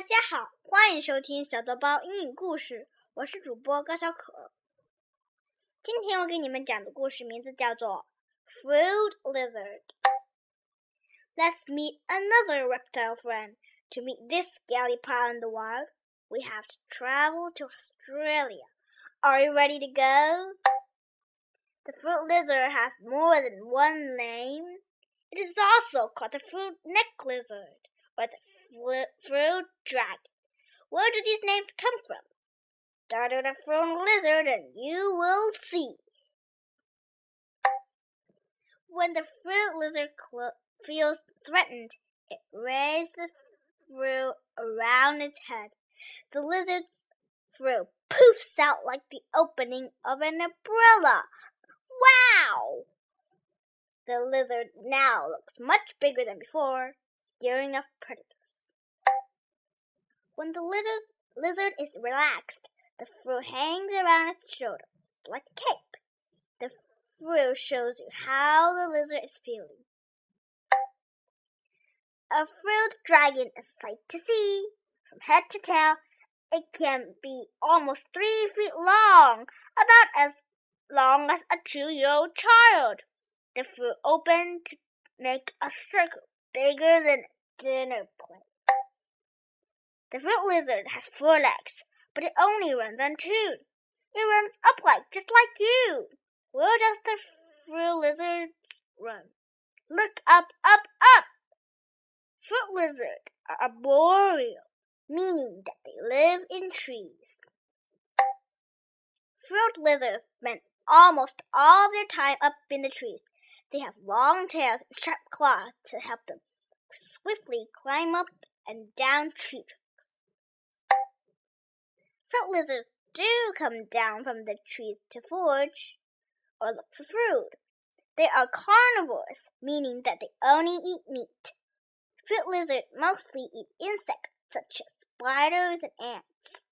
大家好，欢迎收听小豆包英语故事，我是主播高小可。今天我给你们讲的故事名字叫做《Frilled Lizard》。Let's meet another reptile friend. To meet this gallipower in the wild, we have to travel to Australia. Are you ready to go? The frilled lizard has more than one name. It is also called the frill neck lizard the frilled dragon. Where do these names come from? Start with a frilled lizard and you will see. When the frilled lizard feels threatened, it raises the frill around its head. The lizard's frill poofs out like the opening of an umbrella. Wow! The lizard now looks much bigger than before, scaring off predators. When the lizard is relaxed, the frill hangs around its shoulders like a cape. The frill shows you how the lizard is feeling. A frilled dragon is sight to see. From head to tail, it can be almost three feet long, about as long as a two-year-old child. The frill opens to make a circle bigger than a dinner plate. The frilled lizard has four legs, but it only runs on two. It runs upright just like you. Where does the frilled lizard run? Look up, up, up! Frilled lizards are arboreal, meaning that they live in trees. Frilled lizards spend almost all their time up in the trees. They have long tails and sharp claws to help them swiftly climb up and down tree trunks. Frilled lizards do come down from the trees to forage or look for food. They are carnivores, meaning that they only eat meat. Frilled lizards mostly eat insects such as spiders and ants.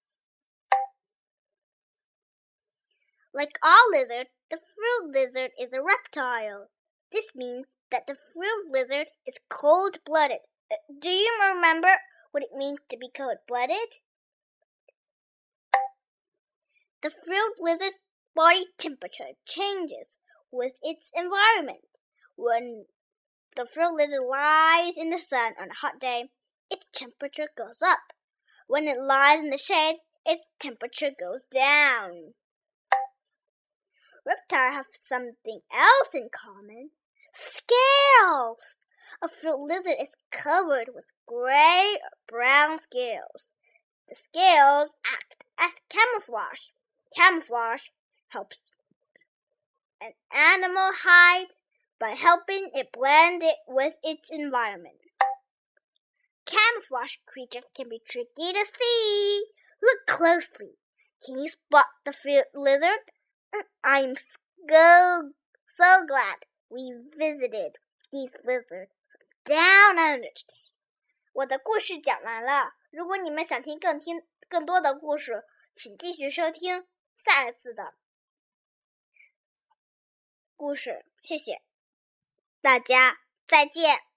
Like all lizards, the frilled lizard is a reptile. This means that the frilled lizard is cold blooded. Uh, do you remember what it means to be cold blooded? The frilled lizard's body temperature changes with its environment. When the frilled lizard lies in the sun on a hot day, its temperature goes up. When it lies in the shade, its temperature goes down. Reptiles have something else in common. Scales! A frilled lizard is covered with gray or brown scales. The scales act as camouflage. Camouflage helps an animal hide by helping it blend it with its environment. Camouflage creatures can be tricky to see. Look closely. Can you spot the frilled lizard? Mm, I'm so, so glad we visited these lizards down under. 我的故事讲完了。如果你们想听更听更多的故事，请继续收听下一次的故事。谢谢。大家再见。